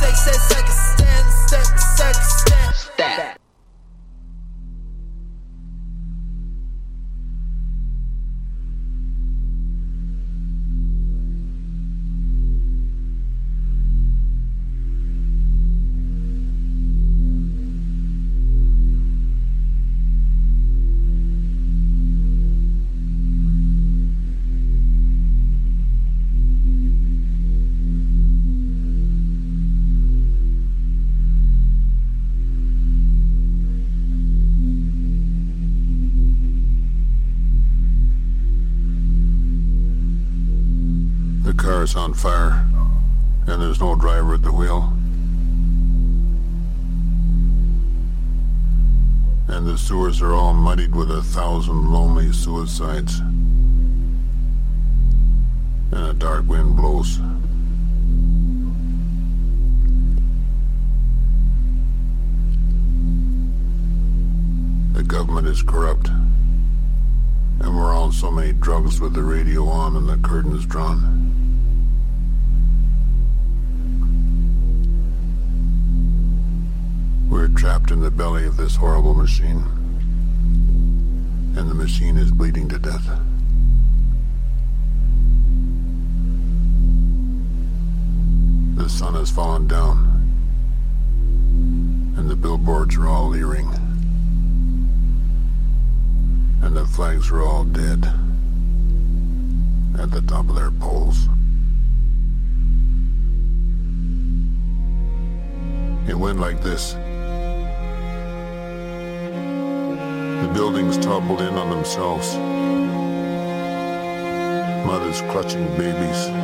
take, say, second, stand, step, second, stand. Sewers are all muddied with a thousand lonely suicides. And a dark wind blows. The government is corrupt. And we're on so many drugs with the radio on and the curtains drawn. We're trapped in the belly of this horrible machine. And the machine is bleeding to death. The sun has fallen down. And the billboards are all leering. And the flags are all dead. At the top of their poles. It went like this. The buildings toppled in on themselves. Mothers clutching babies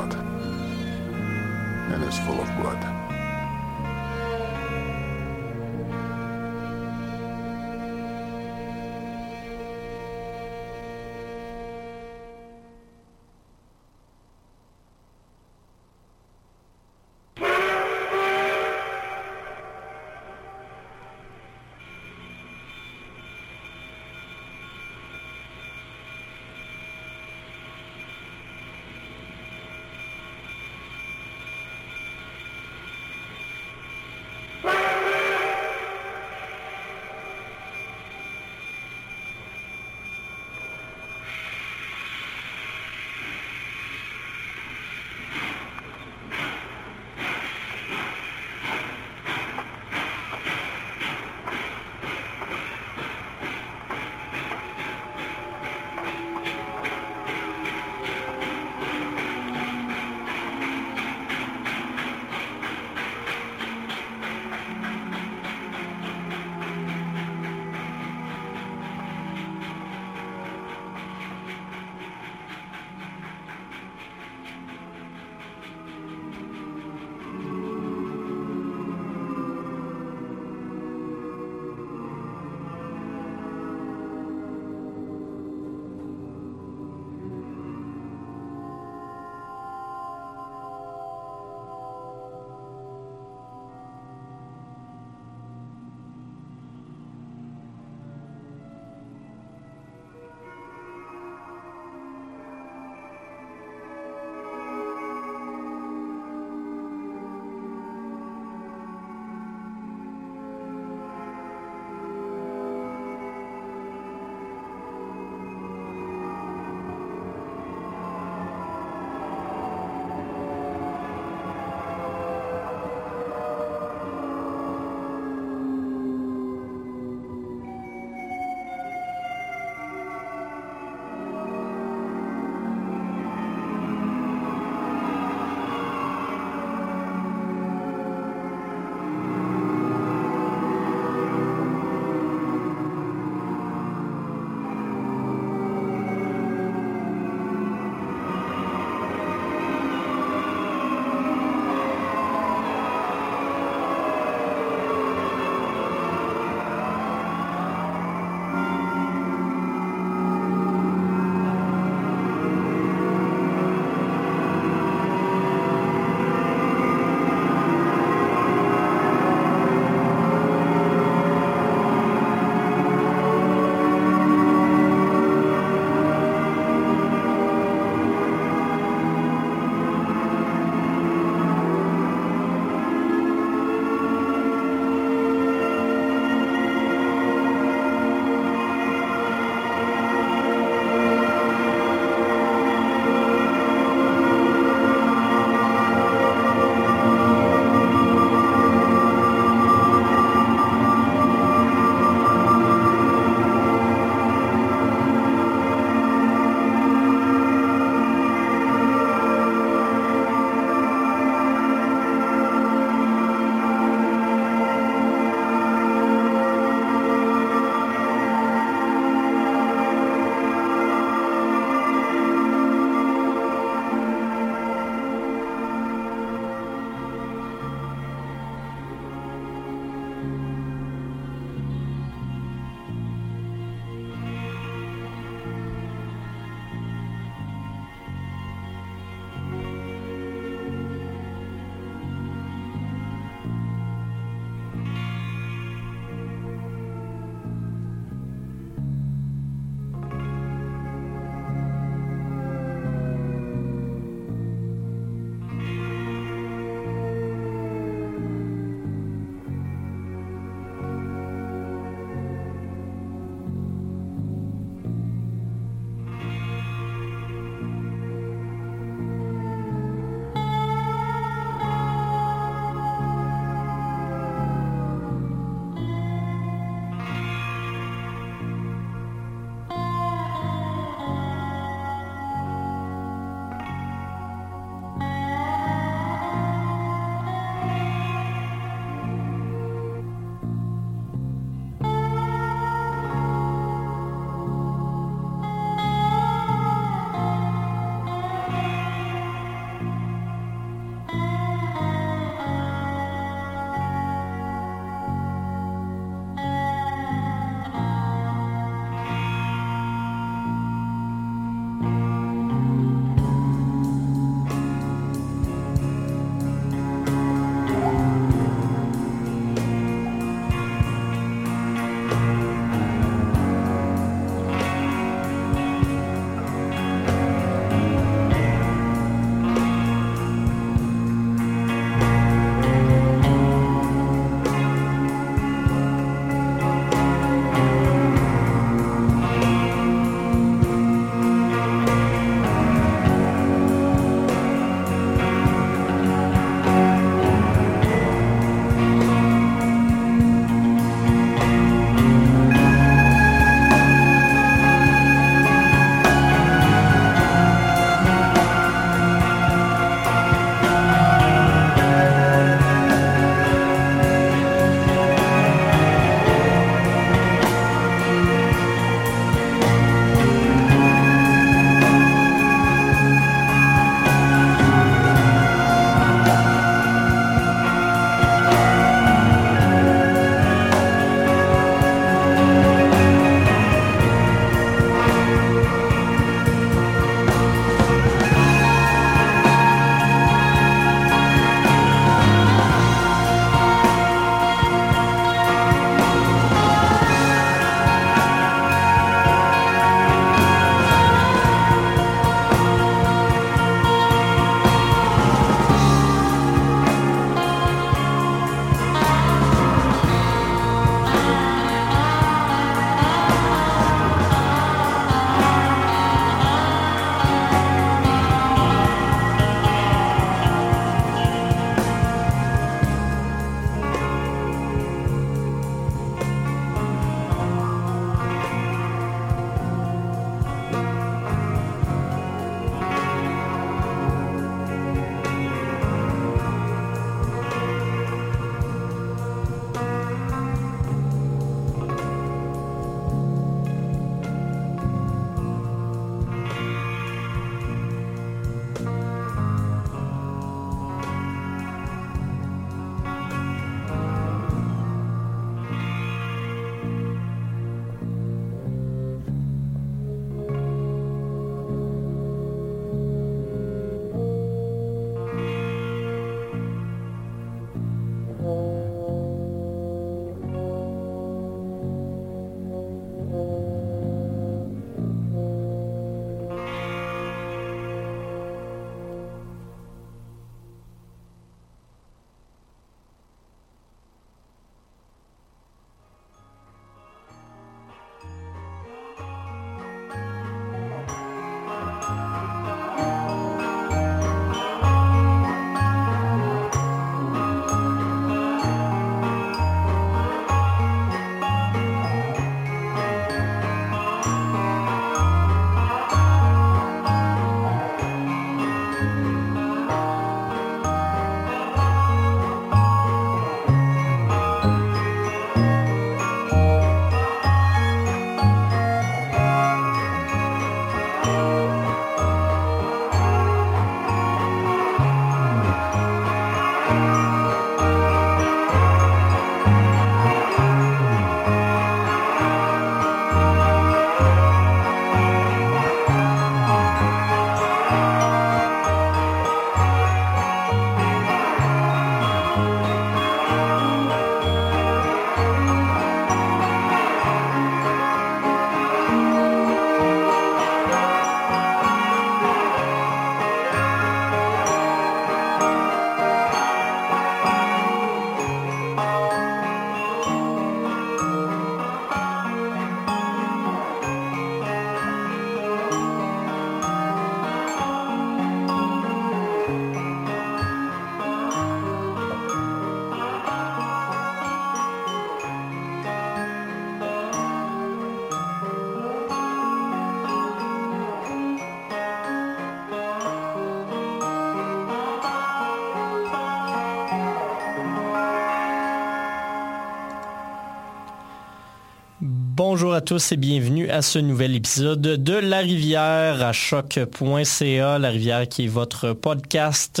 Bonjour à tous et bienvenue à ce nouvel épisode de La Rivière à choc.ca. La Rivière qui est votre podcast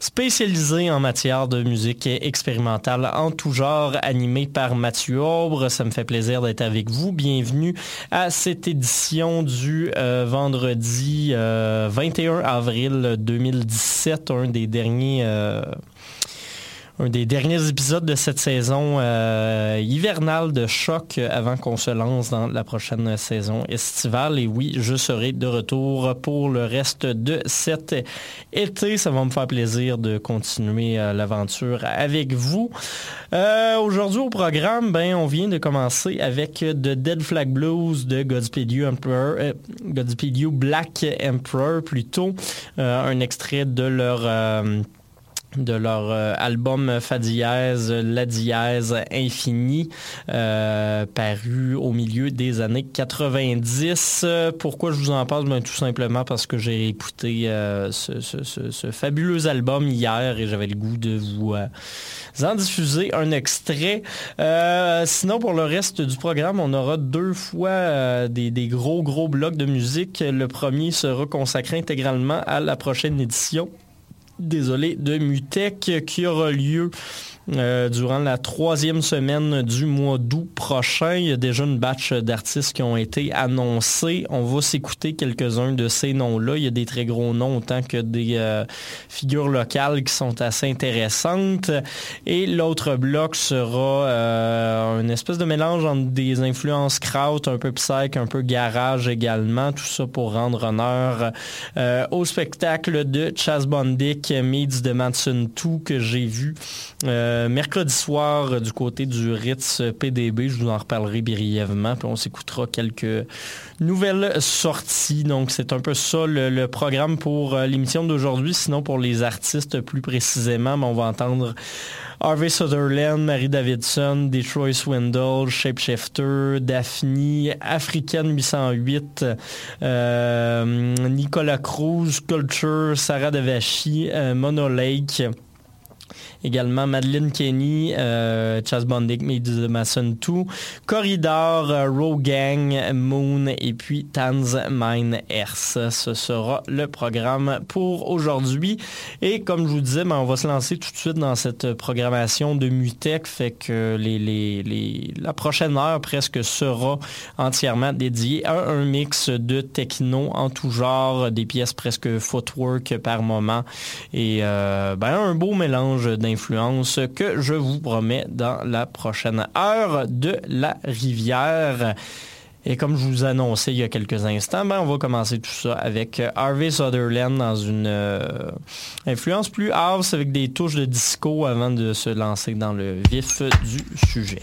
spécialisé en matière de musique expérimentale en tout genre, animé par Mathieu Aubre. Ça me fait plaisir d'être avec vous. Bienvenue à cette édition du euh, vendredi 21 euh, avril 2017, un des derniers... Euh, un des derniers épisodes de cette saison euh, hivernale de choc avant qu'on se lance dans la prochaine saison estivale. Et oui, je serai de retour pour le reste de cet été. Ça va me faire plaisir de continuer euh, l'aventure avec vous. Euh, aujourd'hui au programme, ben, on vient de commencer avec The Dead Flag Blues de Godspeed You, Godspeed you Black Emperor plutôt. un extrait de leur de leur euh, album Fa dièse, La dièse infinie, euh, paru au milieu des années 90. Pourquoi je vous en parle? Ben, Tout simplement parce que j'ai écouté euh, ce, fabuleux album hier et j'avais le goût de vous en diffuser un extrait. sinon, pour le reste du programme, on aura deux fois des, des gros, gros blocs de musique. Le premier sera consacré intégralement à la prochaine édition désolé, de Mutech qui aura lieu euh, durant la troisième semaine du mois d'août prochain. Il y a déjà une batch d'artistes qui ont été annoncés. On va s'écouter quelques-uns de ces noms-là. Il y a des très gros noms autant que des euh, figures locales qui sont assez intéressantes. Et l'autre bloc sera euh, une espèce de mélange entre des influences kraut, un peu psych, un peu garage également. Tout ça pour rendre honneur au spectacle de Chas Bondic Meets de Manson 2 que j'ai vu. Mercredi soir euh, du côté du Ritz PDB. Je vous en reparlerai brièvement. Puis on s'écoutera quelques nouvelles sorties. Donc c'est un peu ça le, programme pour euh, l'émission d'aujourd'hui. Sinon pour les artistes plus précisément, ben, on va entendre Harvey Sutherland, Mary Davidson, Detroit Swindle, Shapeshifter, Daphne, African 808, Nicolas Cruz, Culture, Sarah Devachi, Mono Lake. Également Madeleine Kenny, euh, Chas Bondic, Meet the Mason 2, Corridor, euh, Rogang, Moon et puis Tans Mine Earth. Ce sera le programme pour aujourd'hui. Et comme je vous disais, ben, on va se lancer tout de suite dans cette programmation de Mutech, fait que la prochaine heure presque sera entièrement dédiée à un mix de techno en tout genre, des pièces presque footwork par moment et euh, ben, un beau mélange d'influences que je vous promets dans la prochaine heure de la rivière. Et comme je vous annonçais il y a quelques instants, ben, on va commencer tout ça avec Harvey Sutherland dans une euh, influence plus house avec des touches de disco avant de se lancer dans le vif du sujet.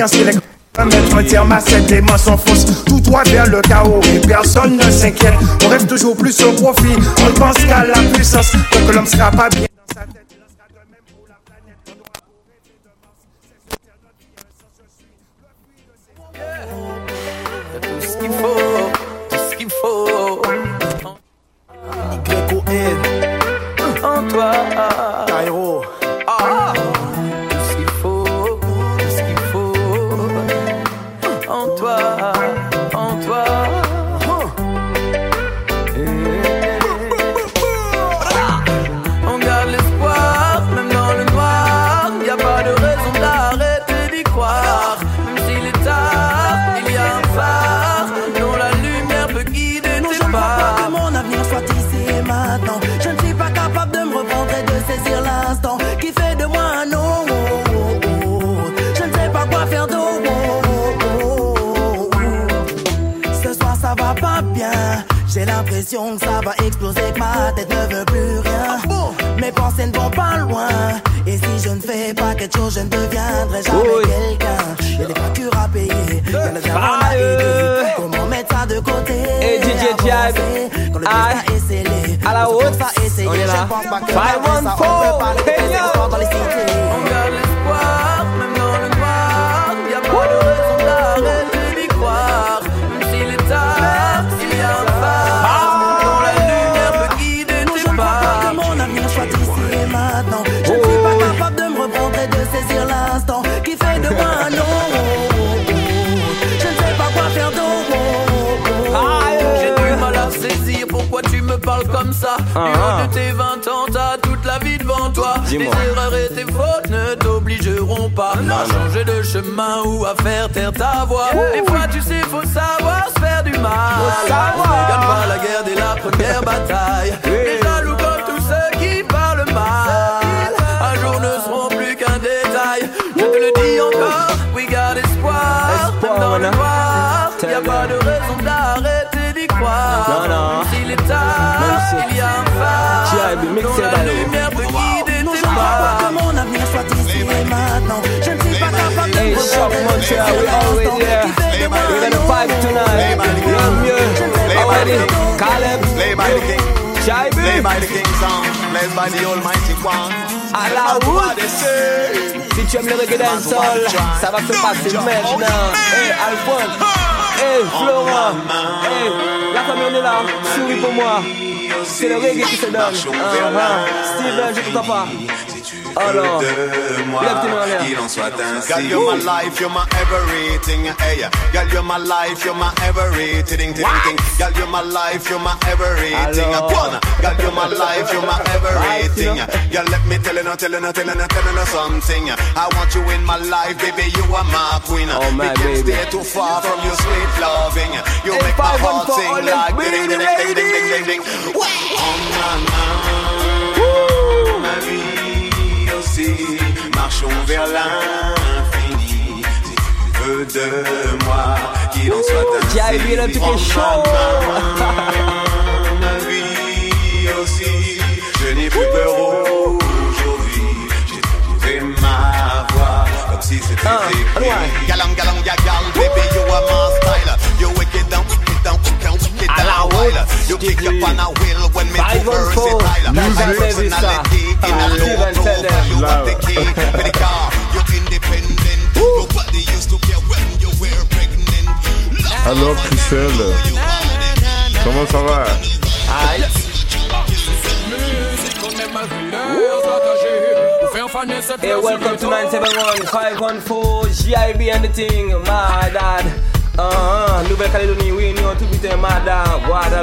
Qu'on prenne conscience qu'il est un mettre un terme à cette démence s'enfonce tout droit vers le chaos et personne ne s'inquiète. On rêve toujours plus au profit, on pense qu'à la puissance. Que l'homme sera pas bien que ça va exploser, que ma tête ne veut plus rien. Mes pensées ne vont pas loin. Et si je ne fais pas quelque chose, je ne deviendrai jamais Oui. quelqu'un. Y'a des factures à payer, gens à aider. Comment mettre ça de côté? Et DJ Jive, Quand le destin est scellé, à la haute, ça a essayé. on est là. Je pense pas que Five one ça, on peut parler de hey, tes yo. espoirs dans les cités. On garde l'espoir, Ah, ah. de tes 20 ans, t'as toute la vie devant toi. Tes erreurs et tes fautes ne t'obligeront pas à changer de chemin ou à faire taire ta voix. Des fois, tu sais, faut savoir se faire du mal. Gagne pas la guerre dès la première bataille. Les jaloux comme tous ceux qui parlent mal. Un jour ne seront plus qu'un détail. Je te le dis encore, we got espoir. Même dans le noir, y a pas de raison d'arrêter d'y croire. Non, non. S'il est tard, Même si- il y a un phare. Jive, mix dont it la by the- lumière peut guider Non, tes je ne crois pas pas. que mon avenir soit ici et maintenant. Je ne suis pas capable de Hey, me Shop reprendre et de Montreal, saisir we always l'instant there. qui fait de moi We're un gonna vibe autre. tonight. Young Mieux, already. Caleb, Play by the king. Jive, Play by the king song. Blessed by the almighty one. à la route. Si tu aimes le reggae dancehall, ça va se passer maintenant. Hey, Alphonse. Hey, Florent. Hey, la famille on est là. Souris pour moi. C'est le reggae qui se donne. Uh-huh. Steven, je t'entends pas. Oh, Alors, lève tes mains en l'air. Il en soit ainsi. Girl, you're my life, you're my everything. Hey, girl, you're my life, you're my everything. Ting, ting. Girl, you're my life, you're my everything. Alors. Go on. Girl, you're my life, you're my everything. Girl, let me tell you, now, tell you, now, tell you, now, tell you now something. I want you in my life, baby. You are my queen. Oh, my we can't baby. stay too far from your sweet loving. You Hey, make my five, one, heart four, sing all them like ding, ding, ding, ding, ding, ding, ding, ding. Oh, maman, marchons vers l'infini. Si tu veux de moi, qu'il J.I.B. le truc est chaud. Ma vie aussi, je n'ai plus peur aujourd'hui. J'ai trouvé ma voix, comme si c'était écrit. Galang, galang, wild. You kick up on a wheel when me too versatile. My personality in a low profile. You want the key for the car. You're independent. Nobody used to care when you were pregnant. Alors, Christelle, comment ça va? Hey, welcome to 971 514 GIB and the thing, my dad. Uh, Nouvelle-Calédonie, oui, nous, tout vite, madame. Voilà.